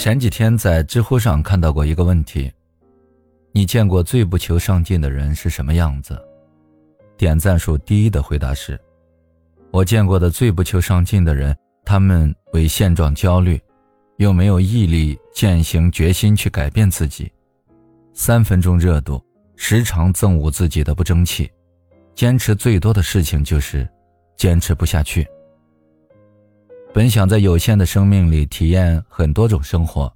前几天在知乎上看到过一个问题：你见过最不求上进的人是什么样子？点赞数第一的回答是：我见过的最不求上进的人，他们为现状焦虑，又没有毅力践行决心去改变自己，三分钟热度，时常憎恶自己的不争气，坚持最多的事情就是坚持不下去。本想在有限的生命里体验很多种生活，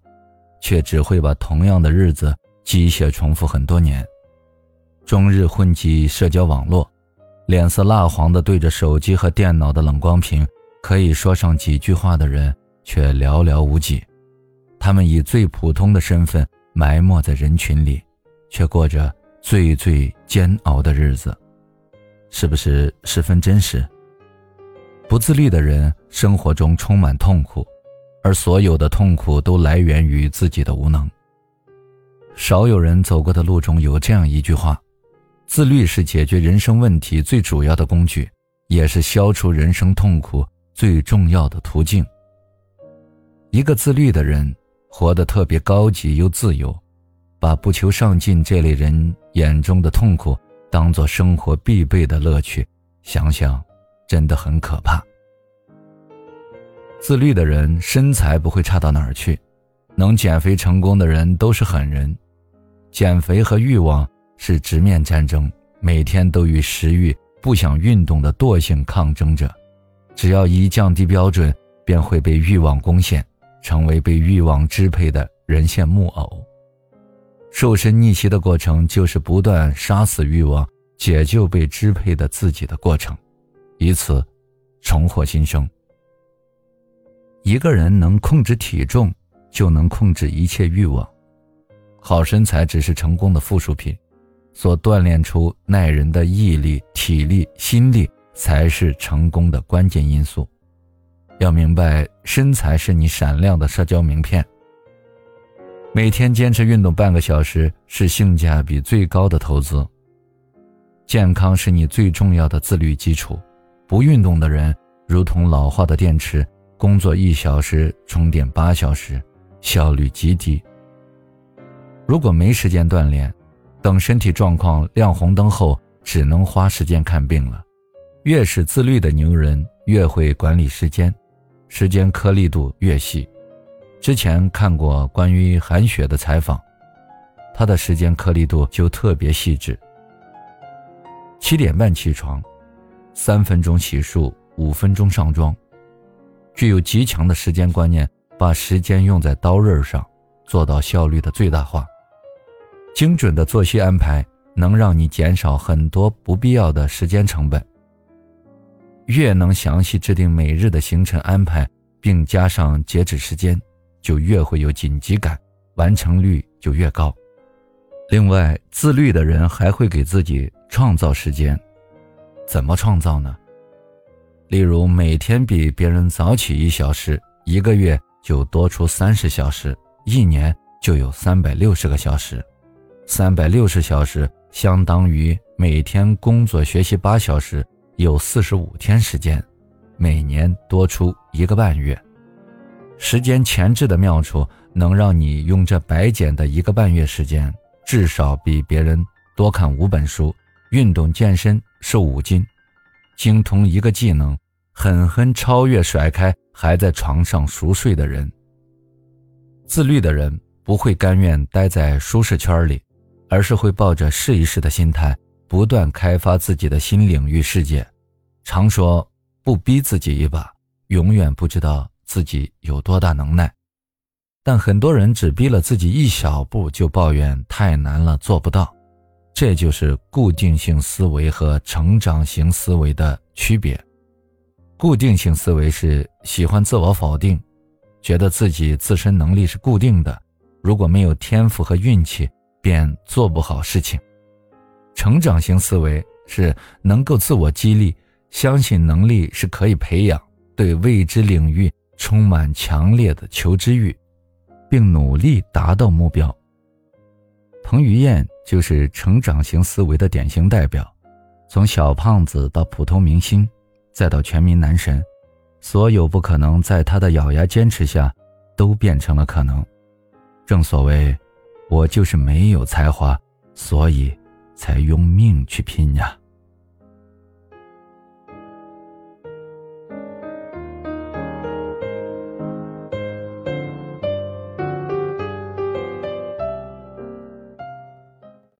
却只会把同样的日子机械重复很多年。终日混迹社交网络，脸色蜡黄的对着手机和电脑的冷光屏，可以说上几句话的人却寥寥无几。他们以最普通的身份埋没在人群里，却过着最最煎熬的日子，是不是十分真实？不自律的人生活中充满痛苦，而所有的痛苦都来源于自己的无能。少有人走过的路中有这样一句话：“自律是解决人生问题最主要的工具，也是消除人生痛苦最重要的途径。”一个自律的人活得特别高级又自由，把不求上进这类人眼中的痛苦当做生活必备的乐趣，想想。真的很可怕。自律的人身材不会差到哪儿去，能减肥成功的人都是狠人。减肥和欲望是直面战争，每天都与食欲、不想运动的惰性抗争着。只要一降低标准，便会被欲望攻陷，成为被欲望支配的人线木偶。瘦身逆袭的过程，就是不断杀死欲望，解救被支配的自己的过程。以此重获新生。一个人能控制体重，就能控制一切欲望。好身材只是成功的附属品，所锻炼出耐人的毅力、体力、心力，才是成功的关键因素。要明白，身材是你闪亮的社交名片。每天坚持运动半个小时，是性价比最高的投资。健康是你最重要的自律基础。不运动的人，如同老化的电池，工作一小时充电八小时，效率极低。如果没时间锻炼，等身体状况亮红灯后，只能花时间看病了。越是自律的牛人，越会管理时间，时间颗粒度越细。之前看过关于韩雪的采访，她的时间颗粒度就特别细致。七点半起床。三分钟洗漱，五分钟上妆，具有极强的时间观念，把时间用在刀刃上，做到效率的最大化。精准的作息安排能让你减少很多不必要的时间成本。越能详细制定每日的行程安排，并加上截止时间，就越会有紧急感，完成率就越高。另外，自律的人还会给自己创造时间。怎么创造呢？例如，每天比别人早起一小时，一个月就多出三十小时，一年就有三百六十个小时。三百六十小时相当于每天工作学习八小时，有四十五天时间，每年多出一个半月。时间前置的妙处，能让你用这白捡的一个半月时间，至少比别人多看五本书。运动健身瘦五斤，精通一个技能，狠狠超越甩开还在床上熟睡的人。自律的人不会甘愿待在舒适圈里，而是会抱着试一试的心态，不断开发自己的新领域世界。常说不逼自己一把，永远不知道自己有多大能耐。但很多人只逼了自己一小步，就抱怨太难了，做不到。这就是固定性思维和成长型思维的区别。固定性思维是喜欢自我否定，觉得自己自身能力是固定的，如果没有天赋和运气，便做不好事情。成长型思维是能够自我激励，相信能力是可以培养，对未知领域充满强烈的求知欲，并努力达到目标。彭于晏就是成长型思维的典型代表，从小胖子到普通明星，再到全民男神，所有不可能在他的咬牙坚持下，都变成了可能。正所谓，我就是没有才华，所以才用命去拼呀。